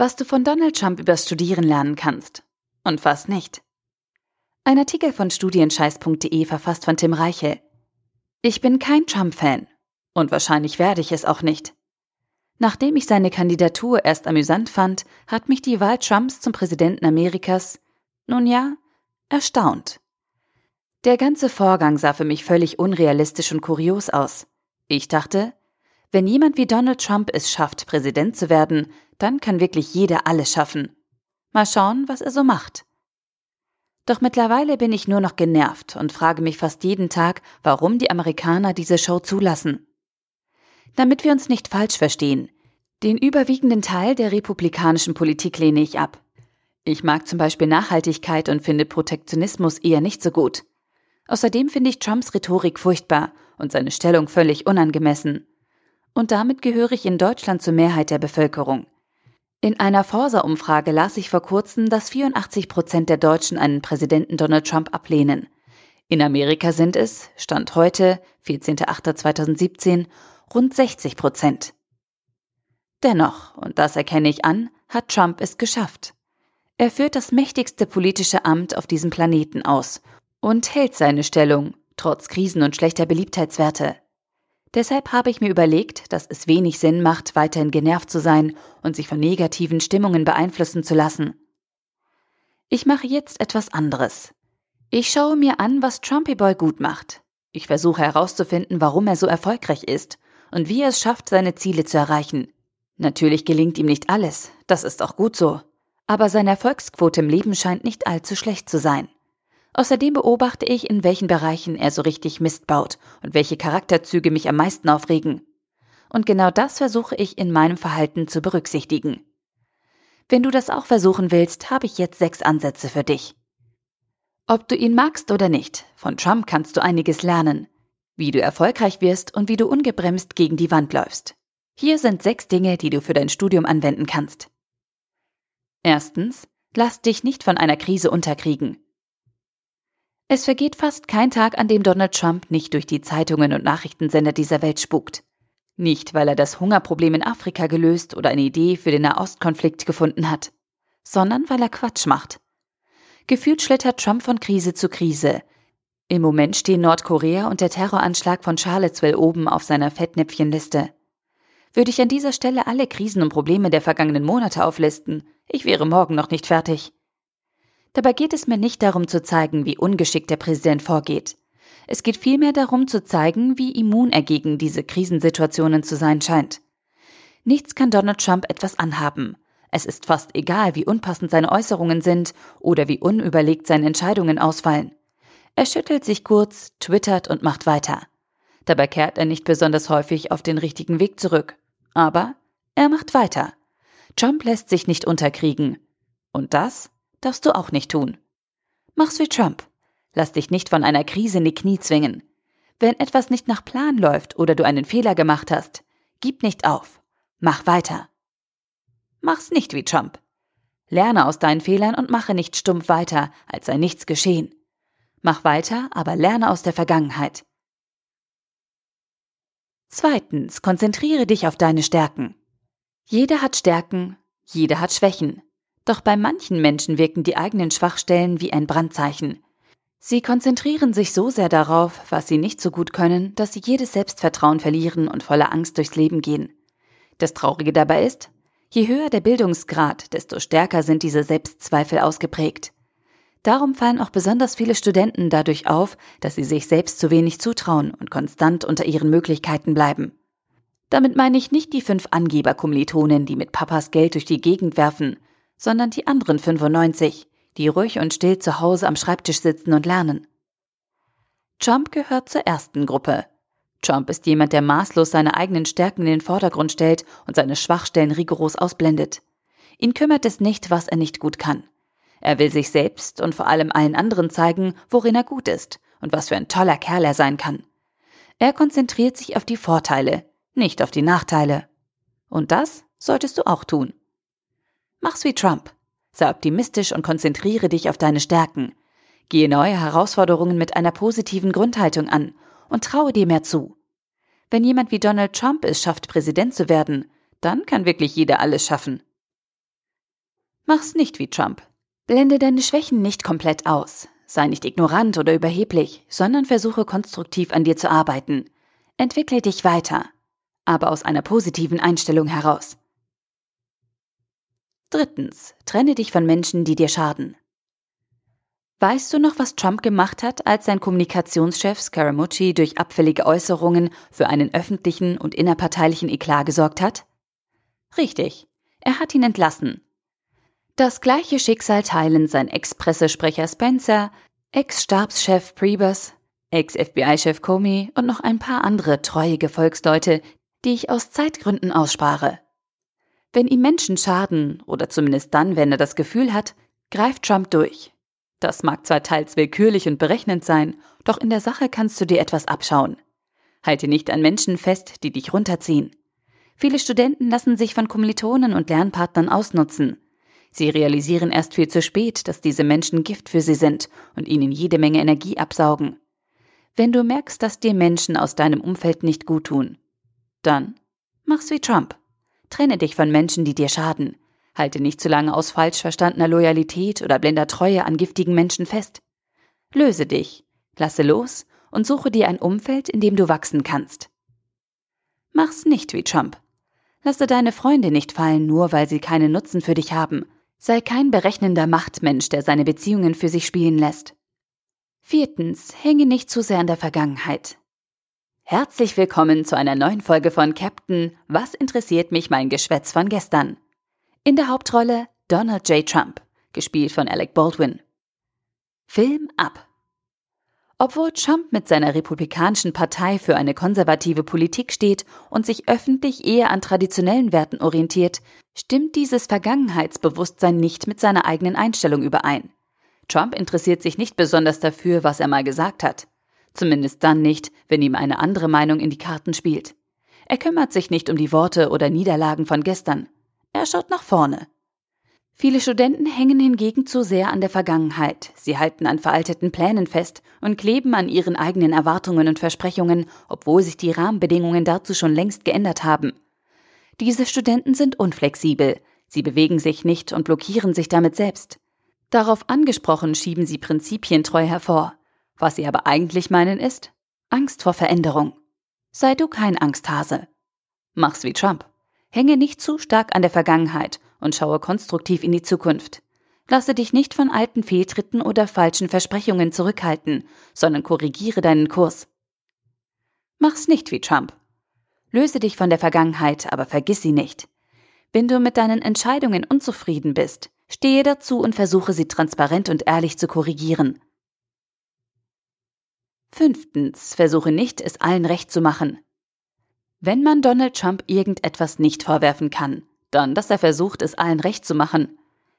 Was du von Donald Trump übers Studieren lernen kannst. Und was nicht. Ein Artikel von studienscheiß.de verfasst von Tim Reichel. Ich bin kein Trump-Fan. Und wahrscheinlich werde ich es auch nicht. Nachdem ich seine Kandidatur erst amüsant fand, hat mich die Wahl Trumps zum Präsidenten Amerikas, nun ja, erstaunt. Der ganze Vorgang sah für mich völlig unrealistisch und kurios aus. Ich dachte, wenn jemand wie Donald Trump es schafft, Präsident zu werden, dann kann wirklich jeder alles schaffen. Mal schauen, was er so macht. Doch mittlerweile bin ich nur noch genervt und frage mich fast jeden Tag, warum die Amerikaner diese Show zulassen. Damit wir uns nicht falsch verstehen, den überwiegenden Teil der republikanischen Politik lehne ich ab. Ich mag zum Beispiel Nachhaltigkeit und finde Protektionismus eher nicht so gut. Außerdem finde ich Trumps Rhetorik furchtbar und seine Stellung völlig unangemessen und damit gehöre ich in Deutschland zur Mehrheit der Bevölkerung. In einer Forsa-Umfrage las ich vor kurzem, dass 84 Prozent der Deutschen einen Präsidenten Donald Trump ablehnen. In Amerika sind es, Stand heute, 14.08.2017, rund 60 Prozent. Dennoch, und das erkenne ich an, hat Trump es geschafft. Er führt das mächtigste politische Amt auf diesem Planeten aus und hält seine Stellung, trotz Krisen und schlechter Beliebtheitswerte. Deshalb habe ich mir überlegt, dass es wenig Sinn macht, weiterhin genervt zu sein und sich von negativen Stimmungen beeinflussen zu lassen. Ich mache jetzt etwas anderes. Ich schaue mir an, was Trumpy Boy gut macht. Ich versuche herauszufinden, warum er so erfolgreich ist und wie er es schafft, seine Ziele zu erreichen. Natürlich gelingt ihm nicht alles, das ist auch gut so. Aber seine Erfolgsquote im Leben scheint nicht allzu schlecht zu sein. Außerdem beobachte ich, in welchen Bereichen er so richtig Mist baut und welche Charakterzüge mich am meisten aufregen. Und genau das versuche ich in meinem Verhalten zu berücksichtigen. Wenn du das auch versuchen willst, habe ich jetzt sechs Ansätze für dich. Ob du ihn magst oder nicht, von Trump kannst du einiges lernen. Wie du erfolgreich wirst und wie du ungebremst gegen die Wand läufst. Hier sind sechs Dinge, die du für dein Studium anwenden kannst. Erstens, lass dich nicht von einer Krise unterkriegen. Es vergeht fast kein Tag, an dem Donald Trump nicht durch die Zeitungen und Nachrichtensender dieser Welt spukt. Nicht, weil er das Hungerproblem in Afrika gelöst oder eine Idee für den Nahostkonflikt gefunden hat, sondern weil er Quatsch macht. Gefühlt schlittert Trump von Krise zu Krise. Im Moment stehen Nordkorea und der Terroranschlag von Charlottesville oben auf seiner Fettnäpfchenliste. Würde ich an dieser Stelle alle Krisen und Probleme der vergangenen Monate auflisten, ich wäre morgen noch nicht fertig. Dabei geht es mir nicht darum zu zeigen, wie ungeschickt der Präsident vorgeht. Es geht vielmehr darum zu zeigen, wie immun er gegen diese Krisensituationen zu sein scheint. Nichts kann Donald Trump etwas anhaben. Es ist fast egal, wie unpassend seine Äußerungen sind oder wie unüberlegt seine Entscheidungen ausfallen. Er schüttelt sich kurz, twittert und macht weiter. Dabei kehrt er nicht besonders häufig auf den richtigen Weg zurück. Aber er macht weiter. Trump lässt sich nicht unterkriegen. Und das darfst du auch nicht tun. Mach's wie Trump. Lass dich nicht von einer Krise in die Knie zwingen. Wenn etwas nicht nach Plan läuft oder du einen Fehler gemacht hast, gib nicht auf. Mach weiter. Mach's nicht wie Trump. Lerne aus deinen Fehlern und mache nicht stumpf weiter, als sei nichts geschehen. Mach weiter, aber lerne aus der Vergangenheit. Zweitens, konzentriere dich auf deine Stärken. Jeder hat Stärken, jeder hat Schwächen. Doch bei manchen Menschen wirken die eigenen Schwachstellen wie ein Brandzeichen. Sie konzentrieren sich so sehr darauf, was sie nicht so gut können, dass sie jedes Selbstvertrauen verlieren und voller Angst durchs Leben gehen. Das Traurige dabei ist, je höher der Bildungsgrad, desto stärker sind diese Selbstzweifel ausgeprägt. Darum fallen auch besonders viele Studenten dadurch auf, dass sie sich selbst zu wenig zutrauen und konstant unter ihren Möglichkeiten bleiben. Damit meine ich nicht die fünf Angeberkommilitonen, die mit Papas Geld durch die Gegend werfen, sondern die anderen 95, die ruhig und still zu Hause am Schreibtisch sitzen und lernen. Trump gehört zur ersten Gruppe. Trump ist jemand, der maßlos seine eigenen Stärken in den Vordergrund stellt und seine Schwachstellen rigoros ausblendet. Ihn kümmert es nicht, was er nicht gut kann. Er will sich selbst und vor allem allen anderen zeigen, worin er gut ist und was für ein toller Kerl er sein kann. Er konzentriert sich auf die Vorteile, nicht auf die Nachteile. Und das solltest du auch tun. Mach's wie Trump. Sei optimistisch und konzentriere dich auf deine Stärken. Gehe neue Herausforderungen mit einer positiven Grundhaltung an und traue dir mehr zu. Wenn jemand wie Donald Trump es schafft, Präsident zu werden, dann kann wirklich jeder alles schaffen. Mach's nicht wie Trump. Blende deine Schwächen nicht komplett aus. Sei nicht ignorant oder überheblich, sondern versuche konstruktiv an dir zu arbeiten. Entwickle dich weiter, aber aus einer positiven Einstellung heraus. Drittens, trenne dich von Menschen, die dir schaden. Weißt du noch, was Trump gemacht hat, als sein Kommunikationschef Scaramucci durch abfällige Äußerungen für einen öffentlichen und innerparteilichen Eklat gesorgt hat? Richtig, er hat ihn entlassen. Das gleiche Schicksal teilen sein Ex-Pressesprecher Spencer, Ex-Stabschef Priebus, Ex-FBI-Chef Comey und noch ein paar andere treue Gefolgsleute, die ich aus Zeitgründen ausspare. Wenn ihm Menschen schaden, oder zumindest dann, wenn er das Gefühl hat, greift Trump durch. Das mag zwar teils willkürlich und berechnend sein, doch in der Sache kannst du dir etwas abschauen. Halte nicht an Menschen fest, die dich runterziehen. Viele Studenten lassen sich von Kommilitonen und Lernpartnern ausnutzen. Sie realisieren erst viel zu spät, dass diese Menschen Gift für sie sind und ihnen jede Menge Energie absaugen. Wenn du merkst, dass dir Menschen aus deinem Umfeld nicht gut tun, dann mach's wie Trump. Trenne dich von Menschen, die dir schaden. Halte nicht zu lange aus falsch verstandener Loyalität oder blinder Treue an giftigen Menschen fest. Löse dich, lasse los und suche dir ein Umfeld, in dem du wachsen kannst. Mach's nicht wie Trump. Lasse deine Freunde nicht fallen, nur weil sie keinen Nutzen für dich haben. Sei kein berechnender Machtmensch, der seine Beziehungen für sich spielen lässt. Viertens, hänge nicht zu sehr an der Vergangenheit. Herzlich willkommen zu einer neuen Folge von Captain Was interessiert mich mein Geschwätz von gestern? In der Hauptrolle Donald J. Trump, gespielt von Alec Baldwin. Film ab. Obwohl Trump mit seiner Republikanischen Partei für eine konservative Politik steht und sich öffentlich eher an traditionellen Werten orientiert, stimmt dieses Vergangenheitsbewusstsein nicht mit seiner eigenen Einstellung überein. Trump interessiert sich nicht besonders dafür, was er mal gesagt hat. Zumindest dann nicht, wenn ihm eine andere Meinung in die Karten spielt. Er kümmert sich nicht um die Worte oder Niederlagen von gestern. Er schaut nach vorne. Viele Studenten hängen hingegen zu sehr an der Vergangenheit. Sie halten an veralteten Plänen fest und kleben an ihren eigenen Erwartungen und Versprechungen, obwohl sich die Rahmenbedingungen dazu schon längst geändert haben. Diese Studenten sind unflexibel. Sie bewegen sich nicht und blockieren sich damit selbst. Darauf angesprochen schieben sie prinzipientreu hervor. Was sie aber eigentlich meinen ist Angst vor Veränderung. Sei du kein Angsthase. Mach's wie Trump. Hänge nicht zu stark an der Vergangenheit und schaue konstruktiv in die Zukunft. Lasse dich nicht von alten Fehltritten oder falschen Versprechungen zurückhalten, sondern korrigiere deinen Kurs. Mach's nicht wie Trump. Löse dich von der Vergangenheit, aber vergiss sie nicht. Wenn du mit deinen Entscheidungen unzufrieden bist, stehe dazu und versuche sie transparent und ehrlich zu korrigieren. Fünftens, versuche nicht, es allen recht zu machen. Wenn man Donald Trump irgendetwas nicht vorwerfen kann, dann, dass er versucht, es allen recht zu machen.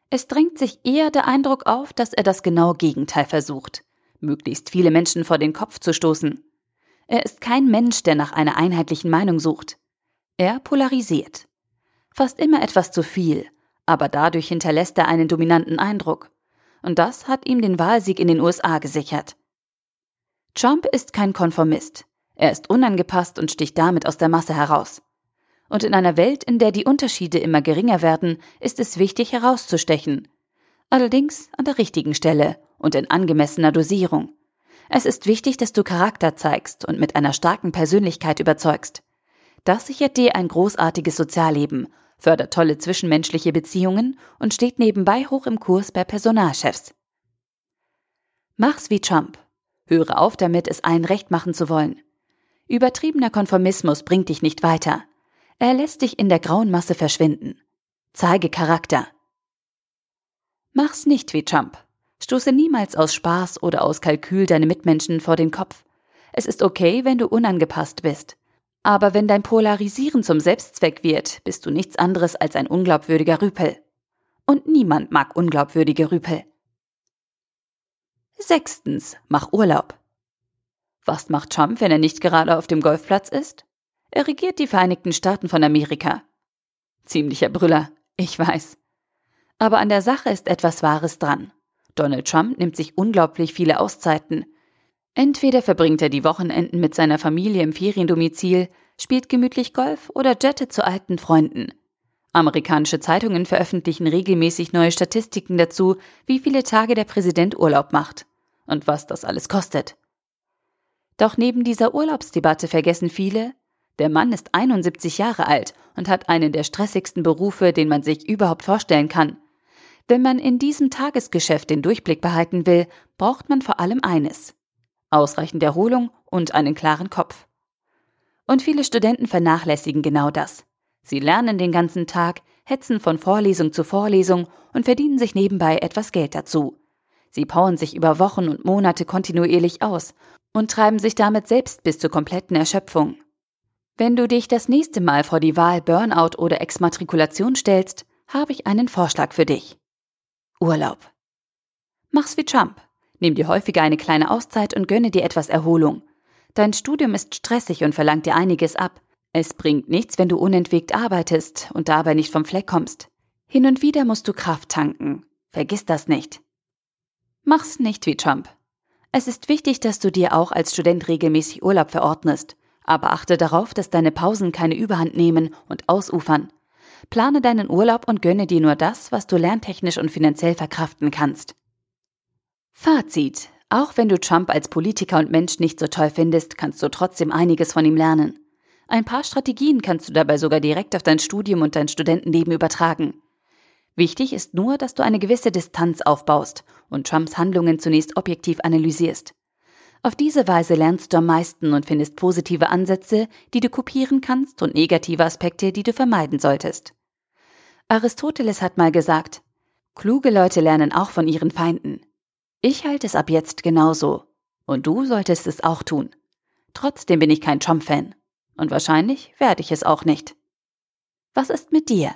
Es drängt sich eher der Eindruck auf, dass er das genaue Gegenteil versucht, möglichst viele Menschen vor den Kopf zu stoßen. Er ist kein Mensch, der nach einer einheitlichen Meinung sucht. Er polarisiert. Fast immer etwas zu viel, aber dadurch hinterlässt er einen dominanten Eindruck. Und das hat ihm den Wahlsieg in den USA gesichert. Trump ist kein Konformist. Er ist unangepasst und sticht damit aus der Masse heraus. Und in einer Welt, in der die Unterschiede immer geringer werden, ist es wichtig herauszustechen. Allerdings an der richtigen Stelle und in angemessener Dosierung. Es ist wichtig, dass du Charakter zeigst und mit einer starken Persönlichkeit überzeugst. Das sichert dir ein großartiges Sozialleben, fördert tolle zwischenmenschliche Beziehungen und steht nebenbei hoch im Kurs bei Personalchefs. Mach's wie Trump. Höre auf damit, es allen recht machen zu wollen. Übertriebener Konformismus bringt dich nicht weiter. Er lässt dich in der grauen Masse verschwinden. Zeige Charakter. Mach's nicht wie Trump. Stoße niemals aus Spaß oder aus Kalkül deine Mitmenschen vor den Kopf. Es ist okay, wenn du unangepasst bist. Aber wenn dein Polarisieren zum Selbstzweck wird, bist du nichts anderes als ein unglaubwürdiger Rüpel. Und niemand mag unglaubwürdige Rüpel. Sechstens, mach Urlaub. Was macht Trump, wenn er nicht gerade auf dem Golfplatz ist? Er regiert die Vereinigten Staaten von Amerika. Ziemlicher Brüller, ich weiß. Aber an der Sache ist etwas Wahres dran. Donald Trump nimmt sich unglaublich viele Auszeiten. Entweder verbringt er die Wochenenden mit seiner Familie im Feriendomizil, spielt gemütlich Golf oder jettet zu alten Freunden. Amerikanische Zeitungen veröffentlichen regelmäßig neue Statistiken dazu, wie viele Tage der Präsident Urlaub macht und was das alles kostet. Doch neben dieser Urlaubsdebatte vergessen viele, der Mann ist 71 Jahre alt und hat einen der stressigsten Berufe, den man sich überhaupt vorstellen kann. Wenn man in diesem Tagesgeschäft den Durchblick behalten will, braucht man vor allem eines. Ausreichend Erholung und einen klaren Kopf. Und viele Studenten vernachlässigen genau das. Sie lernen den ganzen Tag, hetzen von Vorlesung zu Vorlesung und verdienen sich nebenbei etwas Geld dazu. Sie powern sich über Wochen und Monate kontinuierlich aus und treiben sich damit selbst bis zur kompletten Erschöpfung. Wenn du dich das nächste Mal vor die Wahl Burnout oder Exmatrikulation stellst, habe ich einen Vorschlag für dich. Urlaub. Mach's wie Trump. Nimm dir häufiger eine kleine Auszeit und gönne dir etwas Erholung. Dein Studium ist stressig und verlangt dir einiges ab. Es bringt nichts, wenn du unentwegt arbeitest und dabei nicht vom Fleck kommst. Hin und wieder musst du Kraft tanken. Vergiss das nicht. Mach's nicht wie Trump. Es ist wichtig, dass du dir auch als Student regelmäßig Urlaub verordnest. Aber achte darauf, dass deine Pausen keine Überhand nehmen und ausufern. Plane deinen Urlaub und gönne dir nur das, was du lerntechnisch und finanziell verkraften kannst. Fazit. Auch wenn du Trump als Politiker und Mensch nicht so toll findest, kannst du trotzdem einiges von ihm lernen. Ein paar Strategien kannst du dabei sogar direkt auf dein Studium und dein Studentenleben übertragen. Wichtig ist nur, dass du eine gewisse Distanz aufbaust und Trumps Handlungen zunächst objektiv analysierst. Auf diese Weise lernst du am meisten und findest positive Ansätze, die du kopieren kannst und negative Aspekte, die du vermeiden solltest. Aristoteles hat mal gesagt, kluge Leute lernen auch von ihren Feinden. Ich halte es ab jetzt genauso. Und du solltest es auch tun. Trotzdem bin ich kein Trump-Fan. Und wahrscheinlich werde ich es auch nicht. Was ist mit dir?